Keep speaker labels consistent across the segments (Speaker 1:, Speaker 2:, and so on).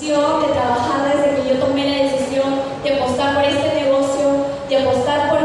Speaker 1: de trabajar desde que yo tomé la decisión de apostar por este negocio, de apostar por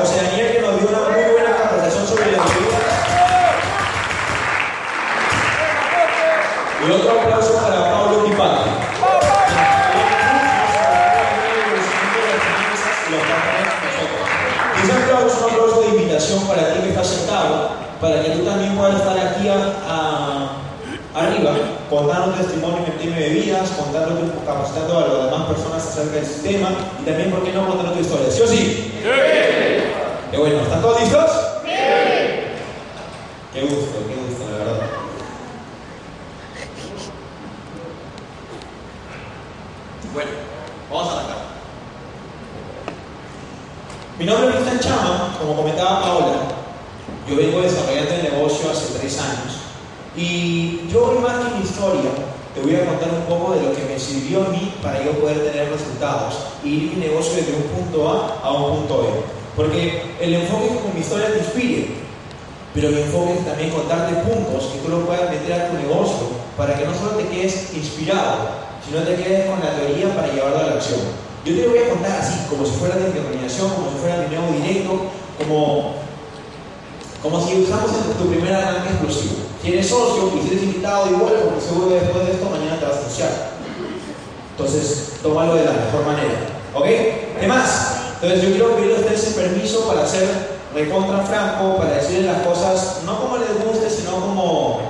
Speaker 2: José Daniel que nos dio una muy buena capacitación sobre la bebida. Y otro aplauso para Pablo Tipati. Ese aplauso es un aplauso de invitación para ti que estás sentado, para que tú también puedas estar aquí a- a- arriba, contando testimonios en tema de bebidas, contando, capacitando a las demás personas acerca del sistema y también, ¿por qué no, contando tu historia? ¿Sí o sí? Qué bueno, ¿están todos listos? Qué gusto, qué gusto, la verdad. Bueno, vamos a arrancar. Mi nombre es Cristian Chama, como comentaba Paola, yo vengo desarrollando el negocio hace tres años y yo hoy más que mi historia te voy a contar un poco de lo que me sirvió a mí para yo poder tener resultados y ir mi negocio desde un punto A a un punto B. Porque el enfoque es que mi historia te inspire, pero mi enfoque es también contarte puntos que tú lo puedas meter a tu negocio para que no solo te quedes inspirado, sino te quedes con la teoría para llevarlo a la acción. Yo te lo voy a contar así, como si fuera de mi como si fuera mi nuevo directo, como, como si usamos tu primer arranque exclusivo. Si eres socio y si eres invitado, igual, porque seguro que después de esto mañana te vas a asociar. Entonces, tómalo de la mejor manera. ¿Ok? ¿Qué más? Entonces, yo quiero pedirle a ustedes el permiso para ser recontra franco, para decirles las cosas no como les guste, sino como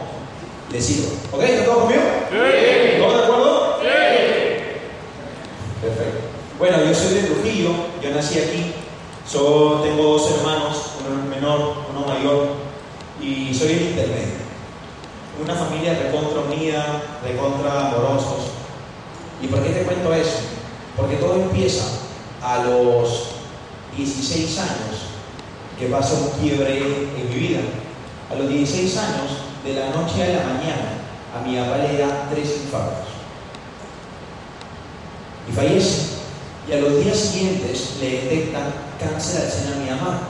Speaker 2: les sirva. ¿Ok? ¿Están todos conmigo? Sí. ¿Todos de acuerdo? Sí. Perfecto. Bueno, yo soy de Trujillo, yo nací aquí, so, tengo dos hermanos, uno menor, uno mayor, y soy el intermedio. Una familia recontra unida, recontra amorosos. ¿Y por qué te cuento eso? Porque todo empieza a los 16 años que pasa un quiebre en mi vida. A los 16 años, de la noche a la mañana, a mi papá le da tres infartos. Y fallece. Y a los días siguientes le detectan cáncer al seno a mi mamá.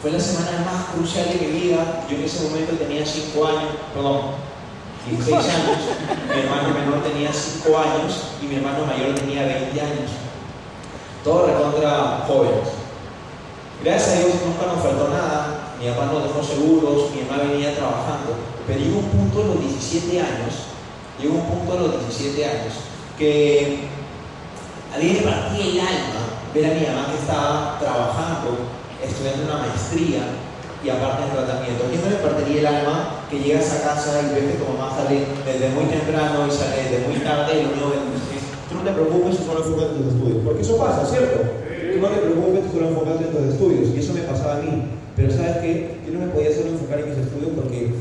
Speaker 2: Fue la semana más crucial de mi vida. Yo en ese momento tenía 5 años, perdón, 16 años. Mi hermano menor tenía 5 años y mi hermano mayor tenía 20 años. Todos recontra jóvenes. Gracias a Dios nunca nos faltó nada, mi papá nos dejó seguros, mi mamá venía trabajando, pero llegó un punto a los 17 años, llegó un punto a los 17 años, que a mí me partía el alma ver a mi mamá que estaba trabajando, estudiando una maestría, y aparte del tratamiento. ¿A quién no le partiría el alma que llegas a casa y ves que tu mamá sale desde muy temprano y sale desde muy tarde y lo único que no te preocupes, tú solo enfocas en tus estudios? Porque eso pasa, ¿cierto? Tú no te preocupes, tú solo enfocas en tus estudios. Y eso me pasaba a mí. Pero ¿sabes qué? Yo no me podía solo enfocar en mis estudios porque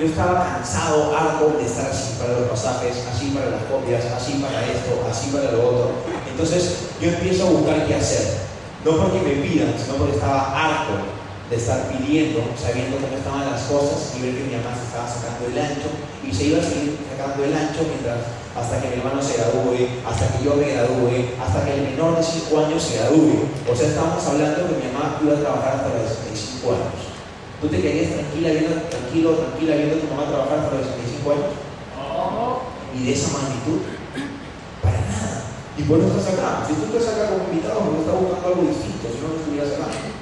Speaker 2: yo estaba cansado, harto de estar así para los pasajes, así para las copias, así para esto, así para lo otro. Entonces yo empiezo a buscar qué hacer. No porque me pidan, sino porque estaba harto de estar pidiendo, sabiendo cómo estaban las cosas y ver que mi mamá se estaba sacando el ancho y se iba a seguir sacando el ancho mientras hasta que mi hermano se gradúe, hasta que yo me gradúe, hasta que el menor de 5 años se gradúe. O sea, estábamos hablando que mi mamá iba a trabajar hasta los 65 años. ¿Tú te quedarías tranquila viendo, tranquilo, tranquila viendo a tu mamá trabajar hasta los 65 años? Y de esa magnitud, para nada. Y por eso estás acá. Si tú estás acá como invitado, no estás buscando algo distinto, si no, no estuvieras acá.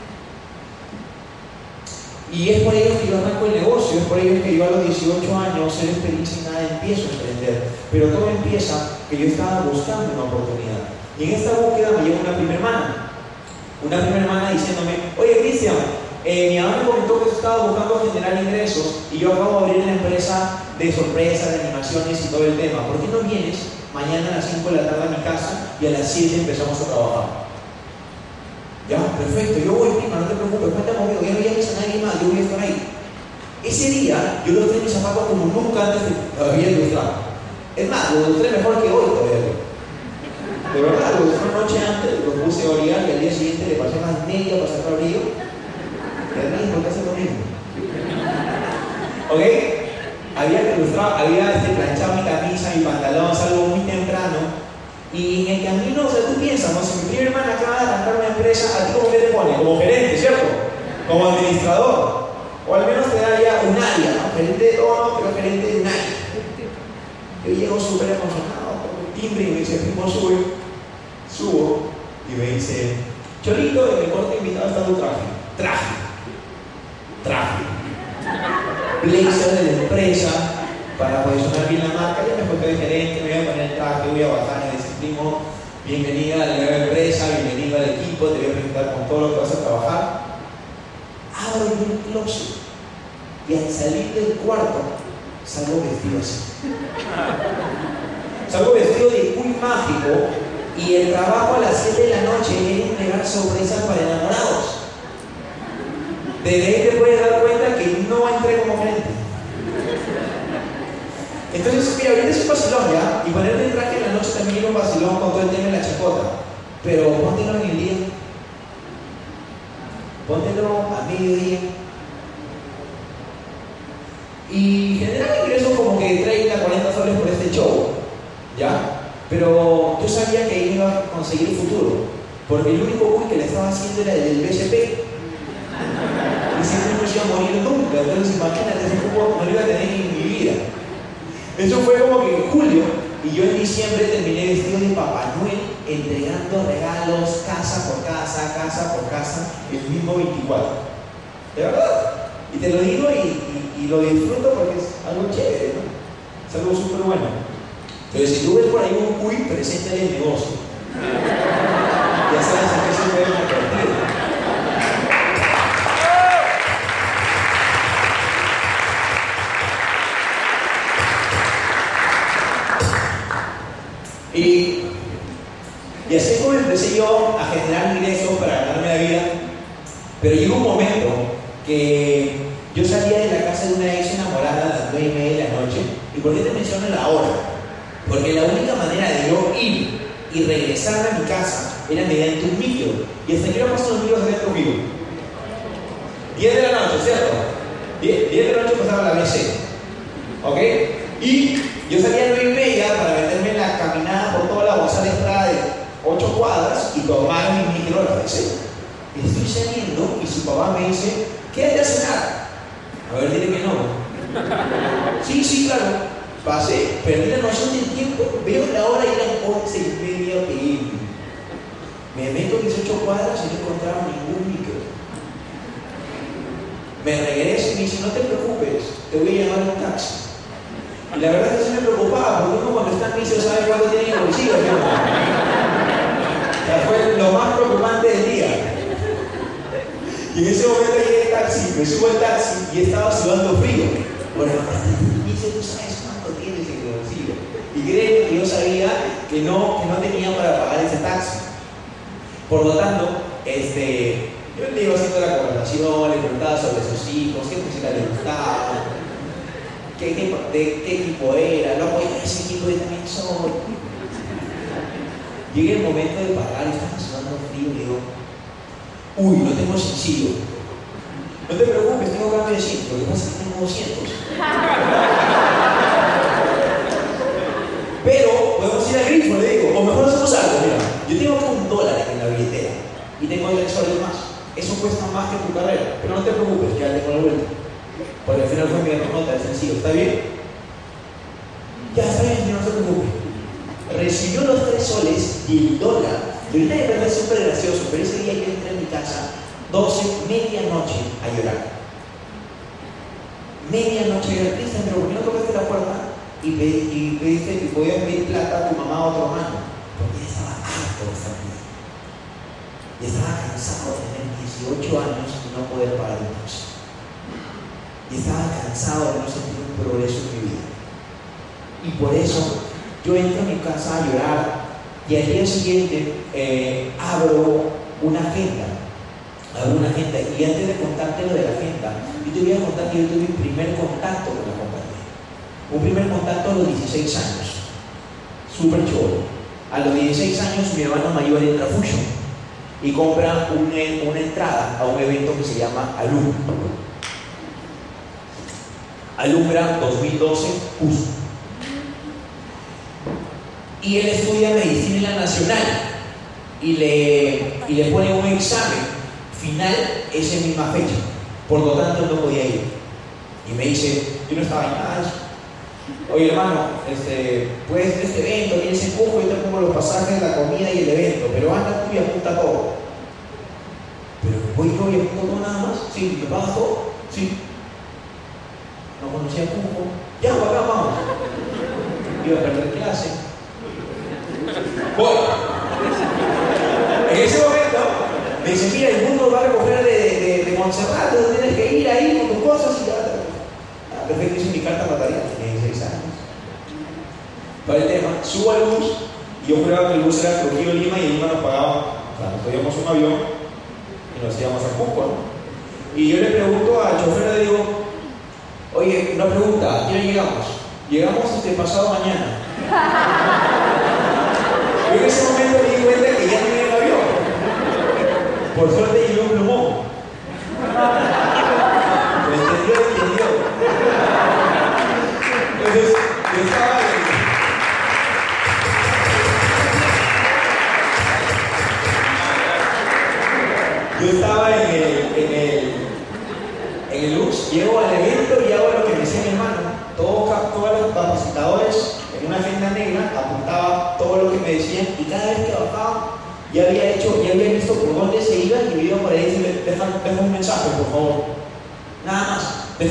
Speaker 2: Y es por ello que yo arranco el negocio, es por ello que yo a los 18 años, ser feliz y nada, empiezo a emprender. Pero todo empieza que yo estaba buscando una oportunidad. Y en esta búsqueda me llega una primera hermana. Una primera hermana diciéndome, oye Cristian, eh, mi mamá me comentó que estaba buscando generar ingresos y yo acabo de abrir una empresa de sorpresas, de animaciones y todo el tema. ¿Por qué no vienes mañana a las 5 de la tarde a mi casa y a las 7 empezamos a trabajar? Ya, perfecto, yo voy, prima, no te preocupes, cuéntame conmigo, yo no llames a nadie más, yo voy a estar ahí. Ese día yo los mis zapatos como nunca antes todavía ilustrado. Es más, los ilustré mejor que hoy todavía. De verdad, los ilustré noche antes, los puse a orillar y al día siguiente le pasé más media para sacar brillo. Y a mí, ¿por qué hace lo mismo? ¿Ok? Había que ilustrar, había este, planchado mi camisa, mi pantalón, salgo muy temprano y en el camino, o sea, tú piensas, ¿no? Si mi prima hermana acaba de arrancar una empresa, ¿a ti cómo te pone? Como gerente, ¿cierto? Como administrador. O al menos te da ya un área, ¿no? Gerente de todo, pero gerente de un. Yo llego súper emocionado con el timbre y me dice, primo, sube. Subo y me dice, Cholito, en el corte invitado está tu traje. Traje. Traje. Blazer de la empresa para posicionar bien la marca. Ya me fue de gerente, me voy a poner el traje, voy a bajar primo, bienvenida a la nueva empresa, bienvenido al equipo, te voy a presentar con todo lo que vas a trabajar. Abro el closet y al salir del cuarto salgo vestido así. Salgo vestido de muy mágico y el trabajo a las 7 de la noche era entregar sorpresas para enamorados. Desde ahí te puedes dar cuenta que no entré como gerente. Entonces, mira, ahorita es ya, y ponerte el traje en la noche también un vacilón con todo el tema la chacota. Pero póntelo en el día. Póntelo a mediodía. Y generaba ingresos como que 30, 40 soles por este show. ¿Ya? Pero yo sabía que iba a conseguir el futuro. Porque el único boom que le estaba haciendo era el del BSP. Y siempre se iba a morir nunca. Entonces imagínate, ese cupo no lo iba a tener en mi vida. Eso fue como que en julio y yo en diciembre terminé vestido de Papá Noel entregando regalos casa por casa, casa por casa, el mismo 24. ¿De verdad? Y te lo digo y, lo disfruto porque es algo chévere, ¿no? Es algo súper bueno. Entonces, si tú ves por ahí un cuy, preséntale el negocio. ya sabes a qué se puede empecé yo a generar ingresos para ganarme la vida, pero llegó un momento que yo salía de la casa de una ex enamorada a las 9 y media de la noche. ¿Y por qué te menciono la hora? Porque la única manera de yo ir y regresar a mi casa era mediante un micro. Y hasta que no paso los micros de conmigo. 10 de la noche, ¿cierto? 10, de la noche pasaba la BC. ¿Ok? Y yo salía a 9 y media para meterme en la caminada por toda la de Estrada 8 cuadras y tomar mi micro a la BC. Y estoy saliendo y su papá me dice, ¿qué de cenar? A ver, dile que no. Sí, sí, claro. Pasé, perdí la noción del tiempo, veo la hora y eran 11 y media PM. Me meto 18 cuadras y no encontraba ningún micro. Me regreso y me dice, no te preocupes, te voy a llamar un taxi. Y la verdad es que sí me preocupaba, porque uno cuando está en vicio sabe cuánto tiene en el bolsillo. Fue lo más preocupante del día. Y en ese momento llegué el taxi, me subo al taxi y estaba sudando frío. Bueno, y dice, tú sabes cuánto tienes en el bolsillo. Y creen que yo sabía que no, que no tenía para pagar ese taxi. Por lo tanto, este, yo le iba haciendo la conversación, le preguntaba sobre sus hijos, qué música le gustaba, qué tipo, de qué equipo era, no, ese equipo yo también soy. Llega el momento de pagar, estaba sudando frío y digo, uy, no tengo sencillo. No te preocupes, tengo cambio de 100, lo que pasa es que tengo 200. Pero podemos ir al grifo, le digo, o mejor hacemos algo, mira, yo tengo un dólar en la billetera y tengo tres soles más. Eso cuesta más que tu carrera, pero no te preocupes, ya tengo la vuelta. Porque al final fue mi nota, es sencillo, ¿está bien? Ya está bien, no se preocupe. Recibió los tres soles y el dólar. Y ahorita de verdad es súper gracioso, pero ese día yo entré en mi casa, 12, medianoche, a llorar. Medianoche a llorar, Cristian, pero ¿por qué no tocaste la puerta y, y pediste que podías pedir plata a tu mamá a otro mano? Porque ya estaba harto de esta vida. Y estaba cansado de tener 18 años y no poder pagar el taxi. Y estaba cansado de no sentir un progreso en mi vida. Y por eso yo entro a mi casa a llorar y al día siguiente eh, abro una agenda. Abro una agenda. Y antes de contarte lo de la agenda, yo te voy a contar que yo tuve mi primer contacto con la compañía. Un primer contacto a los 16 años. Súper chulo. A los 16 años mi hermano mayor entra a Fusion y compra una entrada a un evento que se llama Alum. Alumbra 2012 Justo y él estudia medicina en la nacional y le, y le pone un examen final esa misma fecha. Por lo tanto, no podía ir. Y me dice, yo no estaba en nada Oye, hermano, este, puedes este evento, tienes el cupo, yo te pongo los pasajes, la comida y el evento, pero anda tú y apunta todo. Pero voy yo y apunto todo nada más. Sí, ¿te pagas todo? Sí. No conocía el cupo. Ya, acá vamos. Iba a perder clase. Voy. En ese momento me dice, mira, el mundo va a recoger de, de, Montserrat, tienes que ir ahí con tus cosas y ya. Ah, perfecto, hice mi carta notarial, tenía 16 años. Para el tema, subo al bus y yo juraba que el bus era Trujillo Lima y Lima nos pagaba, o sea, nos podíamos un avión y nos íbamos a Cusco, Y yo le pregunto al chofer, le digo, oye, una pregunta, ¿a quién llegamos? Llegamos este pasado mañana. Yo en ese momento me di cuenta que ya no el avión. Por suerte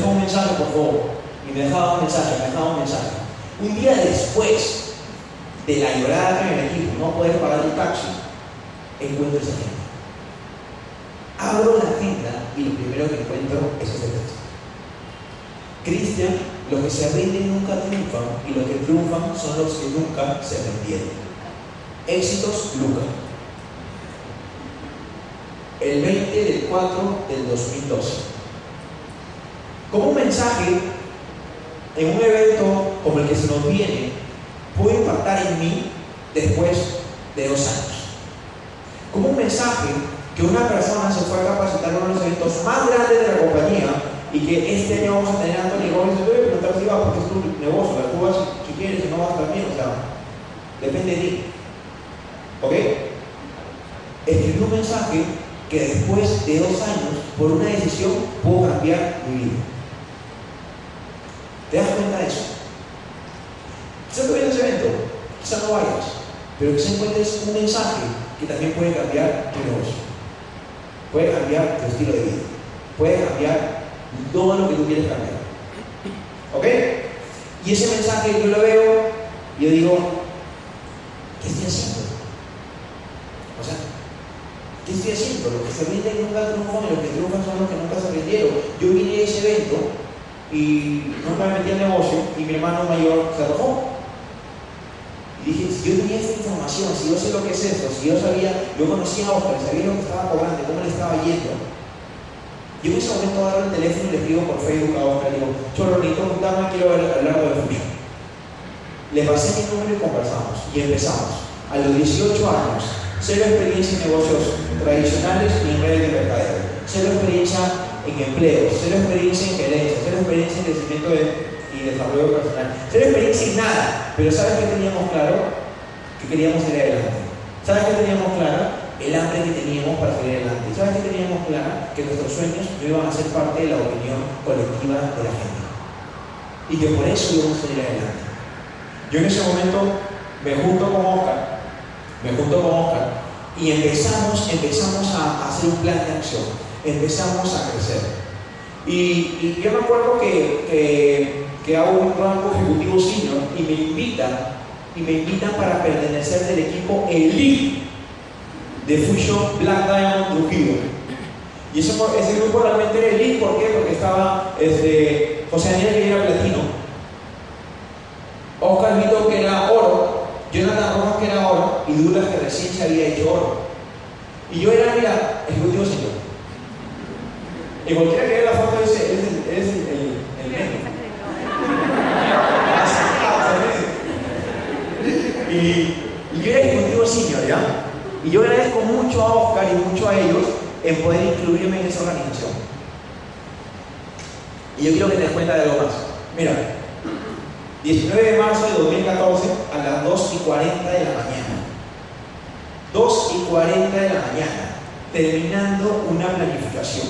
Speaker 2: un mensaje, por favor. Y me dejaba un mensaje, me dejaba un mensaje. Un día después de la llorada que me equipo, no poder pagar el taxi, encuentro esa agenda. Abro la agenda y lo primero que encuentro es ese texto. Cristian los que se rinden nunca triunfan y los que triunfan son los que nunca se rindieron. Éxitos Lucas. El 20 del 4 del 2012. Como un mensaje en un evento como el que se nos viene puede impactar en mí después de dos años. Como un mensaje que una persona se fue a capacitar en uno de los eventos más grandes de la compañía y que este año vamos a tener a de pero tal si va porque es tu negocio, vas si quieres, no vas también, o sea, depende de ti. ¿Ok? Escribí un mensaje que después de dos años, por una decisión, puedo cambiar mi vida. ¿Te das cuenta de eso? Quizás te vayas a ese evento, quizás no vayas, pero se encuentres un mensaje que también puede cambiar tu negocio, puede cambiar tu estilo de vida, puede cambiar todo lo que tú quieres cambiar. ¿Ok? Y ese mensaje yo lo veo y yo digo, ¿qué estoy haciendo? O sea, ¿qué estoy diciendo, los que se rinden nunca triunfan y los que triunfan son los que nunca se rindieron. Yo vine a ese evento y nunca me metí al negocio y mi hermano mayor se arrojó. Dije, si yo tenía esta información, si yo sé lo que es esto, si yo sabía, yo conocía a Oscar, sabía lo que estaba cobrando, cómo le estaba yendo. Yo en ese momento agarro el teléfono y le escribo por Facebook a Oscar y digo, Cholo, necesito juntarme, quiero hablar de la fusión. Le pasé mi número y conversamos. Y empezamos. A los 18 años, cero experiencia en negocios tradicionales y en redes de mercadeo. Cero experiencia en empleo, cero experiencia en gerencia, cero experiencia en crecimiento y desarrollo personal, cero experiencia en nada. Pero ¿sabes qué teníamos claro? Que queríamos ir adelante. ¿Sabes qué teníamos claro? El hambre que teníamos para salir adelante. ¿Sabes qué teníamos claro? Que nuestros sueños no iban a ser parte de la opinión colectiva de la gente. Y que por eso íbamos a salir adelante. Yo en ese momento me junto con Oscar, me junto con Oscar y empezamos, empezamos a hacer un plan de acción, empezamos a crecer. Y, yo me acuerdo que, que, hago un rango ejecutivo senior y me invitan, y me invitan para pertenecer del equipo elite de Fusion Black Diamond Trujillo. Y ese, ese grupo realmente era elite, ¿por qué? Porque estaba este, José Daniel que era platino, Oscar Vito que era oro, Jonathan Rojas que era oro y Douglas que recién se había hecho oro. Y yo era, mira, ejecutivo señor. Y cualquiera que vea la foto dice, es el, es el, el, y, y yo era ejecutivo senior, ¿ya? Y yo agradezco mucho a Oscar y mucho a ellos en poder incluirme en esa organización. Y yo quiero que te des cuenta de algo más. Mira, 19 de marzo de 2014 a las 2 y 40 de la mañana. 2 y 40 de la mañana, terminando una planificación.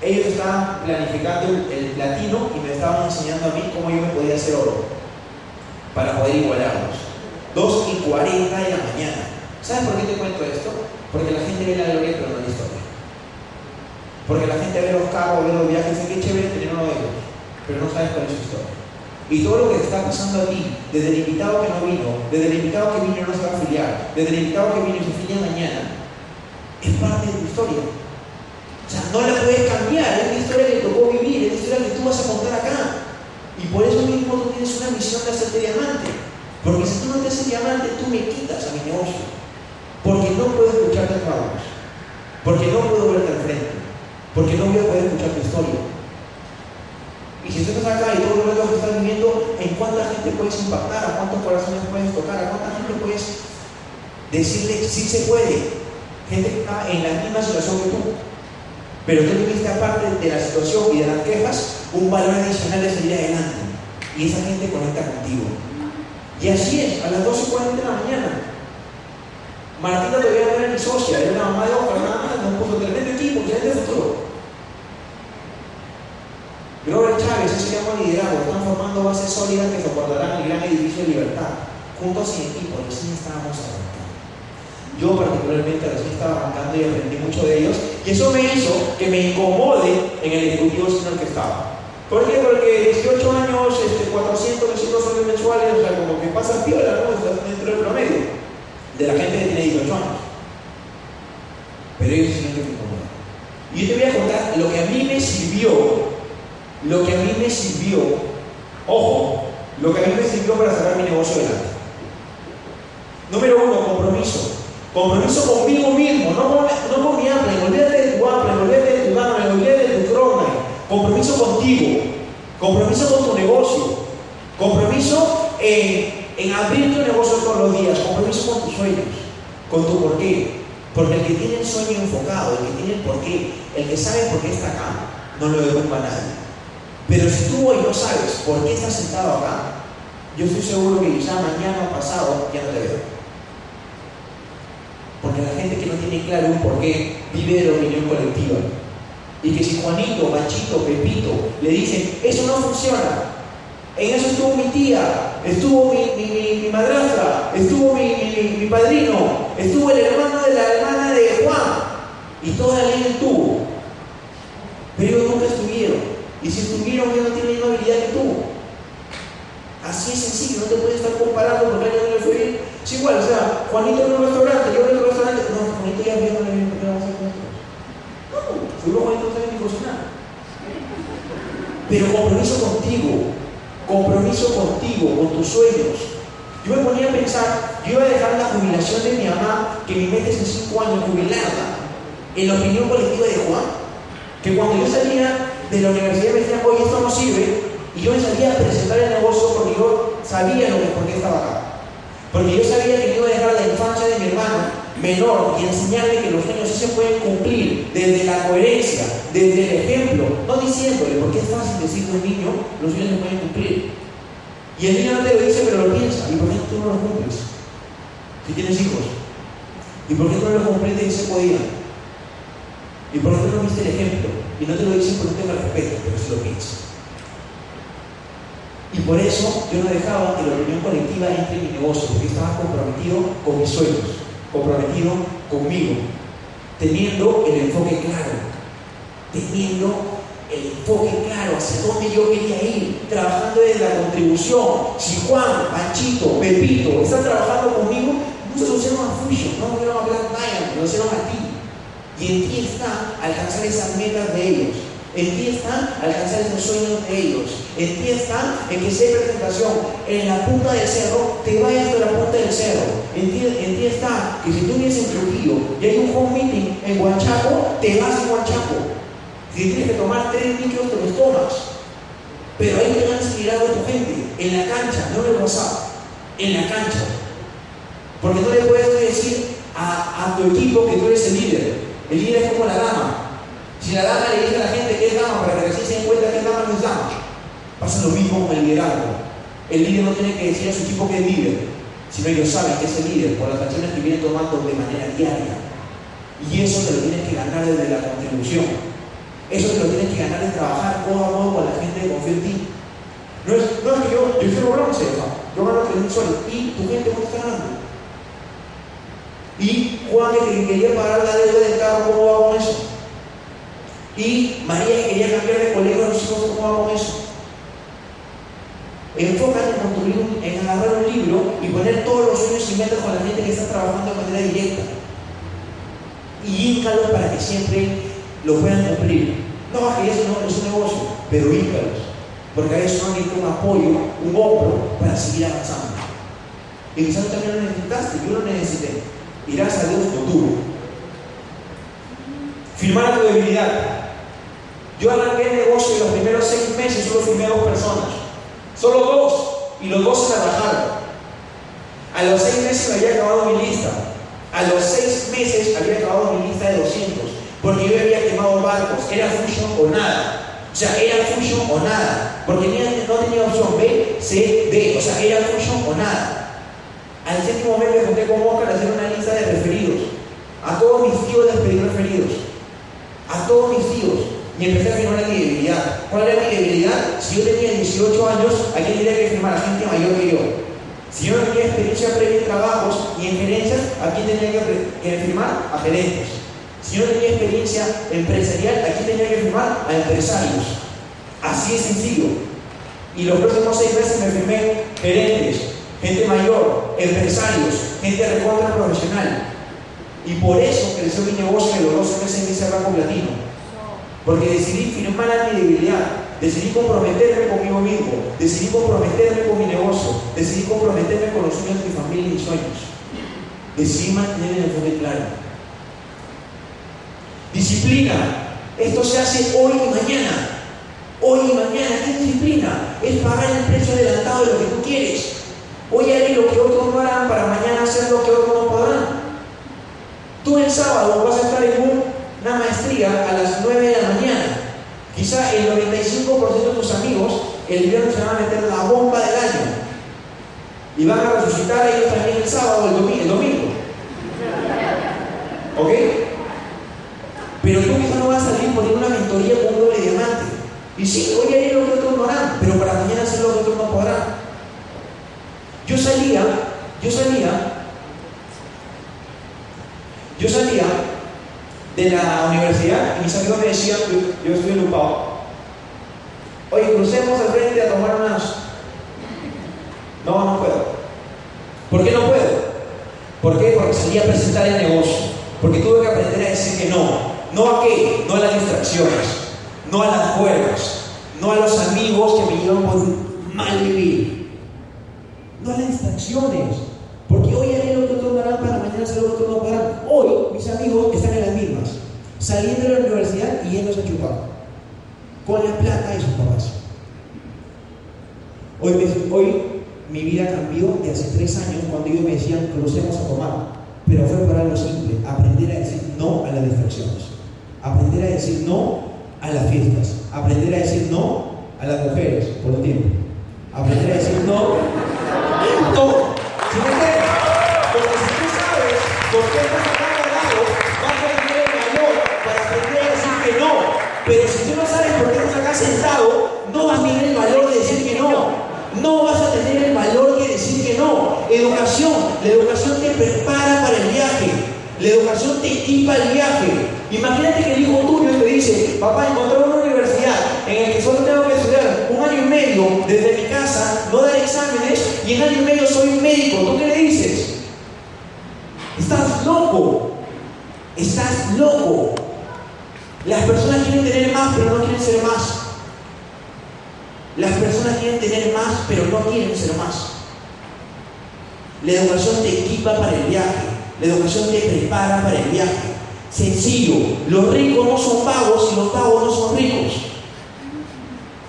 Speaker 2: Ellos estaban planificando el, platino y me estaban enseñando a mí cómo yo me podía hacer oro para poder igualarlos. 2 y 40 de la mañana. ¿Sabes por qué te cuento esto? Porque la gente ve la gloria pero no la historia. Porque la gente ve los carros, ve los viajes, dice que chévere tener uno de ellos, pero no sabes cuál es su historia. Y todo lo que te está pasando a ti, desde el invitado que no vino, desde el invitado que vino y no se va a desde el invitado que vino y se afilia mañana, es parte de tu historia. O sea, no la puedes cambiar, es la historia que te tocó vivir, es la historia que tú vas a contar acá. Y por eso mismo tú tienes una misión de hacerte diamante. Porque si tú no te haces diamante, tú me quitas a mi negocio. No puedo escucharte palabras. Porque no puedo verte al frente. Porque no voy a poder escuchar tu historia. Y si tú estás acá y todo lo que estás viviendo, ¿en cuánta gente puedes impactar? ¿A cuántos corazones puedes tocar? ¿A cuánta gente puedes decirle sí se puede? Gente está en la misma situación que tú. Pero tú viviste aparte de la situación y de las quejas, un valor adicional de salir adelante. Y esa gente conecta contigo. Y así es, a las 12.40 de la mañana. Martina todavía no era mi socia, era una mamá de otra, nada más, nos puso tremendo equipo, de futuro. Robert Chávez, ese llama liderazgo, están formando bases sólidas que soportarán el gran edificio de libertad. Juntos y equipo, recién estábamos arrancando. Yo particularmente recién estaba arrancando y aprendí mucho de ellos, y eso me hizo que me incomode en el ejecutivo senior que estaba. ¿Por qué? Porque 18 años, este, 400, 200 soles mensuales, o sea, como que pasa piola, ¿no? Estás dentro del promedio de la gente que tiene 18 años. Pero ellos tienen que incomodar. Y yo te voy a contar lo que a mí me sirvió lo que a mí me sirvió, ojo, lo que a mí me sirvió para sacar mi negocio adelante. Número uno, compromiso. Compromiso conmigo mismo, no con, no con mi hambre, olvídate de tu hambre, de tu gana, olvídate de tu crona. Compromiso contigo, compromiso con tu negocio, compromiso en, en abrir tu negocio todos los días, compromiso con tus sueños, con tu porqué. Porque el que tiene el sueño enfocado, el que tiene el porqué, el que sabe por qué está acá, no lo derrumba a nadie. Pero si tú hoy no sabes por qué estás sentado acá, yo estoy seguro que ya mañana o pasado ya no te veo. Porque la gente que no tiene claro un porqué vive de la opinión colectiva. Y que si Juanito, Machito, Pepito le dicen, eso no funciona, en eso estuvo mi tía, estuvo mi, madrastra, estuvo mi, padrino, estuvo el hermano de la hermana de Juan. Y toda la ley estuvo. Pero ellos nunca estuvieron. Y si estuvieron, ellos no tienen la habilidad que tú. Así es sencillo, no te puedes estar comparando porque a no le fue bien. Es igual, o sea, Juanito en un restaurante, yo en otro restaurante. No, Juanito ya vio, no le vio, no vamos a hacer No, seguro Juanito no sabe ni cocinar. Pero compromiso contigo, compromiso contigo, con tus sueños. Yo me ponía a pensar, yo iba a dejar la jubilación de mi mamá, que mi mente es en cinco años, jubilada, en la opinión colectiva de Juan, que cuando yo salía de la universidad me decían, oye, esto no sirve, y yo me salía a presentar el negocio porque yo sabía lo que, por qué estaba acá. Porque yo sabía que iba a dejar la infancia de mi hermano menor y enseñarle que los sueños sí se pueden cumplir desde la coherencia, desde el ejemplo, no diciéndole, porque es fácil decirle a un niño, los sueños se pueden cumplir. Y el niño no te lo dice, pero lo piensa. ¿Y por qué tú no lo cumples? Si tienes hijos. ¿Y por qué tú no lo cumpliste y se podía? ¿Y por qué tú no viste el ejemplo? Y no te lo dicen por un tema respeto, pero si lo piensas. Y por eso yo no dejaba que la reunión colectiva entre en mi negocio, porque estaba comprometido con mis sueños, comprometido conmigo, teniendo el enfoque claro, teniendo el enfoque claro hacia dónde yo quería ir, trabajando desde la contribución. Si Juan, Panchito, Pepito están trabajando conmigo, no se hicieron a no volvieron a Black Diamond, lo hicieron a ti. Y en ti está alcanzar esas metas de ellos. En ti está alcanzar esos sueños de ellos. En ti está en que si hay presentación en la punta del cerro, te vayas hasta la punta del cerro. En ti, en ti está que si tú vienes en Trujillo y hay un home meeting en Huanchaco, te vas en Huanchaco. Si tienes que tomar tres micros, te los tomas. Pero ahí te van a inspirado a tu gente, en la cancha, no en el WhatsApp, en la cancha. Porque no le puedes decir a, a tu equipo que tú eres el líder. El líder es como la dama. Si la dama le dice a la gente que es dama para que recién se den cuenta que es dama, no es dama. Pasa lo mismo con el liderazgo. El líder no tiene que decir a su equipo que es líder, sino ellos saben que es el líder por las acciones que viene tomando de manera diaria. Y eso te lo tienes que ganar desde la contribución. Eso te lo tienes que ganar de trabajar codo a modo con la gente que confía en ti. No es, no es que yo, yo quiero bronce, yo gano 3 mil soles y tu gente no está ganando. Y Juan que quería pagar la deuda del carro, ¿cómo va eso? Y María que quería cambiar de colegio ¿cómo va con eso? Enfócate en construir, en agarrar un libro y poner todos los sueños y metas con la gente que está trabajando de manera directa. Y íncalos para que siempre lo puedan cumplir. No, que eso no es un negocio, pero íncalos. Porque a eso necesita un apoyo, un hombro para seguir avanzando. Y quizás tú también lo necesitaste, yo lo necesité. Irás a Dios futuro. Firmar tu debilidad. Yo arranqué el negocio y los primeros seis meses solo firmé a dos personas. Solo dos. Y los dos se trabajaron. A los seis meses me había acabado mi lista. A los seis meses había acabado mi lista de 200. Porque yo había quemado barcos. Era fusion o nada. O sea, era fusion o nada. Porque no tenía opción B, C, D. O sea, era fusion o nada. Al séptimo mes me junté con Oscar a hacer una lista de referidos. A todos mis tíos les pedí referidos. A todos mis tíos. Y empecé a firmar mi debilidad. ¿Cuál era mi debilidad? Si yo tenía 18 años, ¿a quién tenía que firmar? A gente mayor que yo. Si yo no tenía experiencia previa en trabajos y en gerencias, ¿a quién tenía que, firmar? A gerentes. Si yo no tenía experiencia empresarial, ¿a quién tenía que firmar? A empresarios. Así es sencillo. Y los próximos seis meses me firmé gerentes, gente mayor, empresarios, gente recontra profesional. Y por eso creció mi negocio en los 12 meses en ese rango platino. Porque decidí firmar a mi debilidad, decidí comprometerme conmigo mismo, decidí comprometerme con mi negocio, decidí comprometerme con los sueños de mi familia y mis sueños. Decidí mantener el enfoque claro. Disciplina. Esto se hace hoy y mañana. Hoy y mañana, ¿qué disciplina? Es pagar el precio adelantado de lo que tú quieres. Hoy haré lo que otros no harán para mañana hacer lo que otros no podrán. Tú el sábado vas a estar en una maestría a las 9 de la. Quizá el 95% de tus amigos el viernes se van a meter la bomba del año. Y van a resucitar a ellos también el sábado o el domingo. El domingo. ¿Ok? Pero tú quizá no vas a salir por una mentoría con un doble diamante. Y sí, hoy haré lo que otros no harán, pero para mañana hacer lo que otros no podrán. Yo salía, yo salía, yo salía de la universidad y mis amigos me decían, yo, yo estoy ocupado, oye, crucemos al frente a tomar unas... No, no puedo. ¿Por qué no puedo? ¿Por qué? Porque salí a presentar el negocio. Porque tuve que aprender a decir que no. ¿No a qué? No a las distracciones, no a las juegas, no a los amigos que me llevan por mal vivir, no a las distracciones, porque hoy haré lo que otros harán para mañana hacer lo que otros no. Hoy mis amigos están en las mismas, saliendo de la universidad y yéndose a chupar, con la plata de sus papás. Hoy, hoy mi vida cambió de hace tres años cuando ellos me decían crucemos a tomar, pero fue para algo simple, aprender a decir no a las distracciones, aprender a decir no a las fiestas, aprender a decir no a las mujeres por un tiempo, aprender a decir no. Por qué Pero si tú no sabes por qué estás acá sentado, no vas a tener el valor de decir que no. No vas a tener el valor de decir que no. Educación. La educación te prepara para el viaje. La educación te equipa el viaje. Imagínate que el hijo tuyo te dice, papá, encontré una universidad en la que solo tengo que estudiar un año y medio desde mi casa, no dar exámenes, y en año y medio soy médico. ¿Tú qué le dices? Estás loco. Estás loco. Las personas quieren tener más, pero no quieren ser más. Las personas quieren tener más, pero no quieren ser más. La educación te equipa para el viaje. La educación te prepara para el viaje. Sencillo. Los ricos no son vagos y los vagos no son ricos.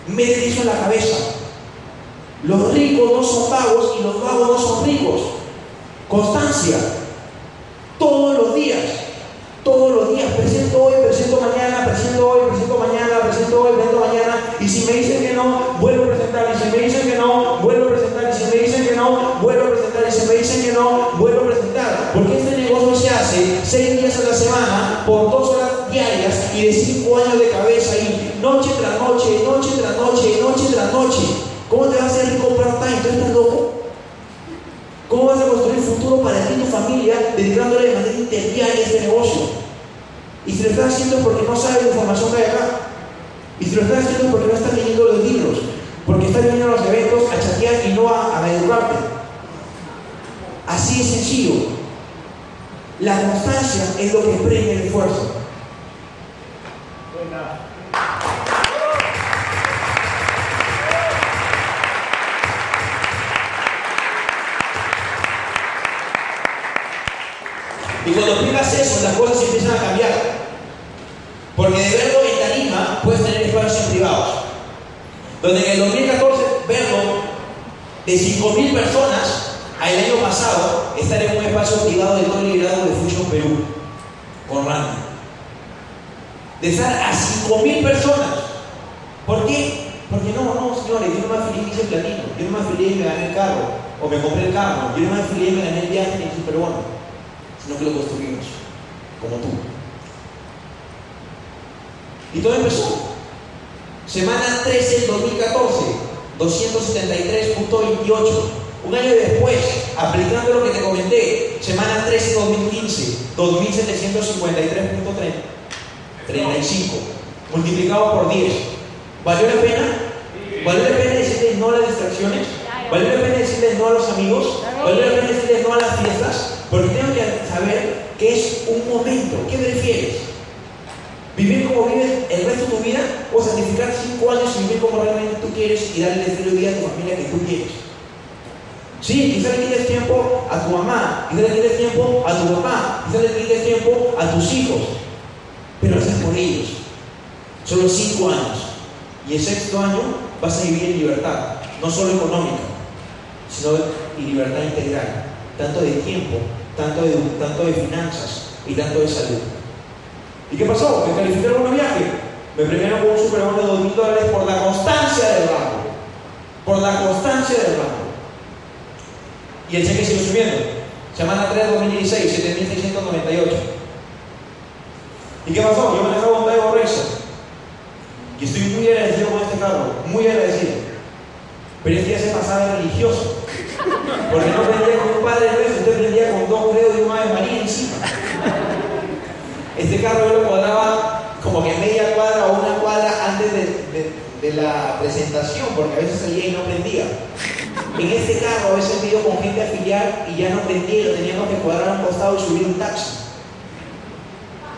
Speaker 2: Mete eso en la cabeza. Los ricos no son vagos y los vagos no son ricos. Constancia. Todos los días. Todos los días. Presento hoy, presento mañana, presento hoy, presento mañana, presento hoy, presento mañana. Y si me dicen que no, vuelvo a presentar. Y si me dicen que no, vuelvo a presentar. Y si me dicen que no, vuelvo a presentar. Y si me dicen que no, vuelvo a presentar. Porque este negocio se hace seis días a la semana por dos horas diarias y de cinco años de cabeza y noche tras noche, noche tras noche, noche tras noche. ¿Cómo te vas a hacer part-time? ¿Tú estás loco? ¿Cómo vas a construir futuro para ti y tu familia dedicándole de manera interdiaria a este negocio? Y si lo estás haciendo porque no sabes la información que hay acá. Y si lo estás haciendo porque no estás leyendo los libros. Porque estás viniendo a los eventos a chatear y no a, a educarte. Así es sencillo. La constancia es lo que premia el esfuerzo. Y cuando aplicas eso, las cosas empiezan a cambiar. Porque de verlo en tarima, puedes tener espacios privados. Donde en el 2014, verlo de 5.000 personas, el año pasado, estar en un espacio privado de todo el liderazgo de Fusion Perú, con Randy. De estar a 5.000 personas. ¿Por qué? Porque no, no, señores, yo no me afilié hice platino. Yo no me afilié y me gané el carro. O me compré el carro. Yo no me afilié y me gané el viaje en el super bueno. Sino que lo construimos. Como tú. Y todo empezó. Semana 13 del 2014, 273.28. Un año después, aplicando lo que te comenté, semana 13 2015, 2753.35. Multiplicado por 10. ¿Valió la pena? ¿Valió la pena decirles no a las distracciones? ¿Valió la pena decirles no a los amigos? ¿Valió la pena decirles no a las fiestas? Porque tengo que saber que es un momento. ¿Qué prefieres? ¿Vivir como vives el resto de tu vida o sacrificar cinco años y vivir como realmente tú quieres y darle el estilo de vida a tu familia que tú quieres? Sí, quizás le quites tiempo a tu mamá, quizás le quites tiempo a tu papá, quizás le quites tiempo a tus hijos, pero lo haces por ellos. Solo cinco años. Y el sexto año vas a vivir en libertad, no solo económica, sino en libertad integral, tanto de tiempo, tanto de, tanto de finanzas y tanto de salud. ¿Y qué pasó? Me calificaron un viaje. Me premiaron con un superbono de 2 mil dólares por la constancia del banco. Por la constancia del banco. Y el cheque sigue subiendo. Semana 3 2016, 7.698. ¿Y qué pasó? Yo manejaba un Taigo Racer. Y estoy muy agradecido con este carro. Muy agradecido. Pero este día se pasaba de religioso. Porque no prendía con un padre nuestro, usted prendía con dos dedos y un ave María encima. Este carro yo lo cuadraba como que media cuadra o una cuadra antes de, la presentación, porque a veces salía y no prendía. En este carro a veces me con gente a afiliar y ya no prendía, lo teníamos que cuadrar a un costado y subir un taxi.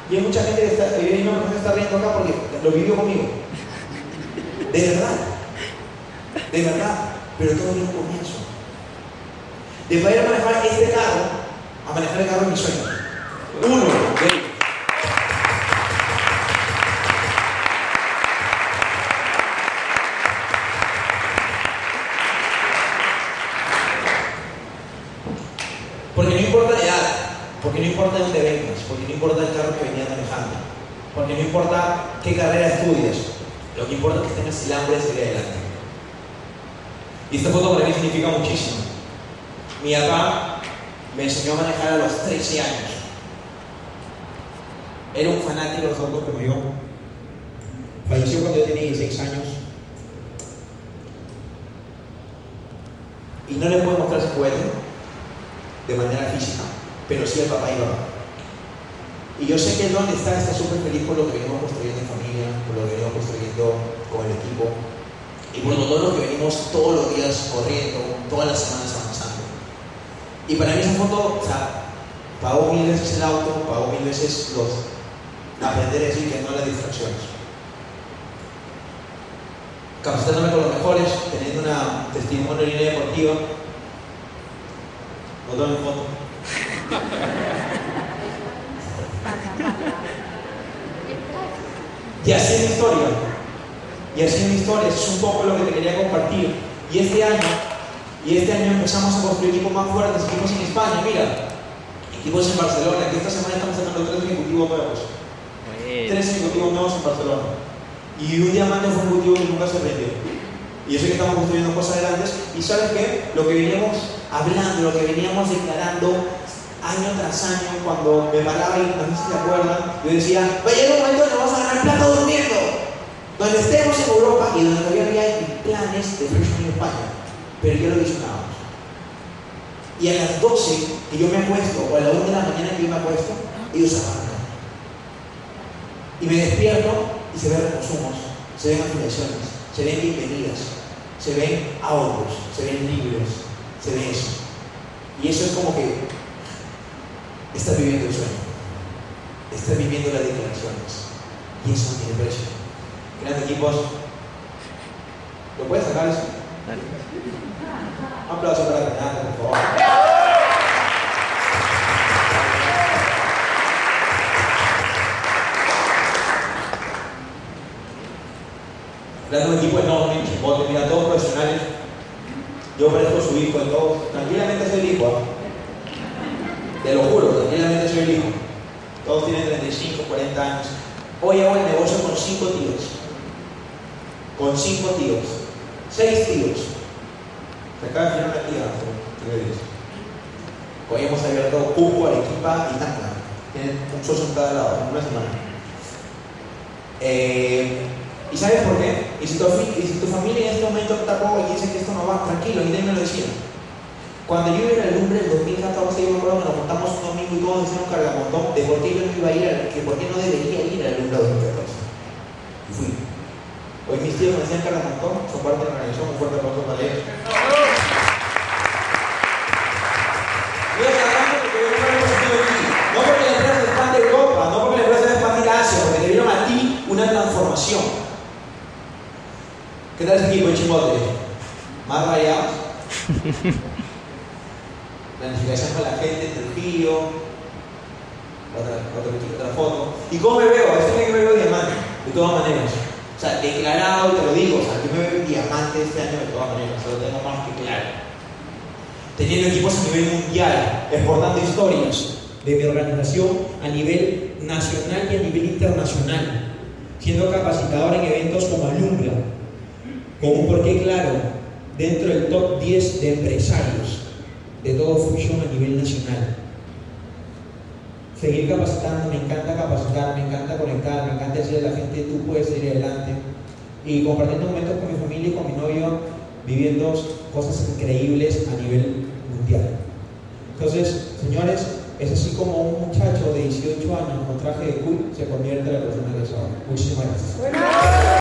Speaker 2: Y hay mucha gente que está, y hay una persona que está riendo acá porque lo vivió conmigo. De verdad. De verdad. Pero todo De poder manejar este carro a manejar el carro de mis sueños. Uno de. Porque no importa la edad, porque no importa de dónde vengas, porque no importa el carro que venías manejando, porque no importa qué carrera estudias, lo que importa es que tengas el hambre de seguir adelante. Y esta foto para mí significa muchísimo. Mi papá me enseñó a manejar a los 13 años. Era un fanático de los autos como yo. Falleció cuando yo tenía 16 años. Y no le puedo mostrar ese juguete de manera física, pero sí al papá y mamá. Y yo sé que donde está está súper feliz por lo que venimos construyendo en familia, por lo que venimos construyendo con el equipo y por todo lo que venimos todos los días corriendo, todas las semanas. Y para mí esa foto, o sea, pagó mil veces el auto, pagó mil veces los aprender a decir que no las distracciones. Capacitándome con los mejores, teniendo una testimonio en línea deportiva, no tomen foto. Y así es mi historia. Y así es mi historia. Eso es un poco lo que te quería compartir. Y este año, y este año empezamos a construir equipos más fuertes, equipos en España. Mira, equipos en Barcelona, que esta semana estamos sacando tres ejecutivos nuevos. Tres ejecutivos nuevos en Barcelona. Y un diamante fue un ejecutivo que nunca se vendió. Y eso que estamos construyendo cosas grandes. Y sabes qué? Lo que veníamos hablando, lo que veníamos declarando año tras año, cuando me paraba y no sé si se acuerdan, yo decía, va a llegar un momento donde vamos a ganar plata durmiendo. Donde estemos en Europa y donde todavía había planes de Fresh en España. Pero yo lo visionábamos. Y a las 12 que yo me acuesto, o a la 1 de la mañana que yo me acuesto, ellos arrancan. Y me despierto y se ven consumos, se ven afiliaciones, se ven bienvenidas, se ven ahorros, se ven libres, se ve eso. Y eso es como que estás viviendo el sueño, estás viviendo las declaraciones. Y eso no tiene precio. Grandes equipos, ¿lo puedes sacar eso? Un aplauso para Renata, por favor. Equipos enormes, chimbotes, mira, todos profesionales. Yo parezco su hijo en todo. Tranquilamente soy el hijo. ¿ah? Te lo juro, tranquilamente soy el hijo. Todos tienen 35, 40 años. Hoy hago el negocio con 5 tíos. Con 5 tíos. 6 tíos. Se acaba de firmar tía, ¿qué me dices? Hoy hemos abierto Cupo, Arequipa y Tacna. Tienen un socio en cada lado, en una semana. Eh, ¿Y sabes por qué? Y si, tu, y familia en este momento está y dice que esto no va, tranquilo, y me lo decían. Cuando yo iba a la lumbre en 2014, yo me acuerdo que nos montamos un domingo y todos hicieron cargamontón de por qué yo no iba a ir, por qué no debería ir a la lumbre 2014. Me decían cargamontón, son parte de un fuerte aplauso para ellos. Yo agarrando porque yo no positivo aquí. No porque la empresa es fan de Europa, no porque la empresa es fan de Asia, porque te dieron a ti una transformación. ¿Qué tal ese equipo de chimote? ¿Más rayados? Planificación con la gente en Trujillo. Otra, otra, otra foto. ¿Y cómo me veo? Este que me veo diamante, de todas maneras. O sea, declarado, te lo digo, o sea, yo me veo diamante este año de todas maneras, o lo tengo más que claro. Teniendo equipos a nivel mundial, exportando historias de mi organización a nivel nacional y a nivel internacional, siendo capacitador en eventos como Alumbra, con un porqué claro dentro del top 10 de empresarios de todo Fusion a nivel nacional. Seguir capacitando, me encanta capacitar, me encanta conectar, me encanta decirle a la gente, tú puedes ir adelante. Y compartiendo momentos con mi familia y con mi novio, viviendo cosas increíbles a nivel mundial. Entonces, señores, es así como un muchacho de 18 años con traje de cool se convierte en la persona que es ahora. Muchísimas gracias.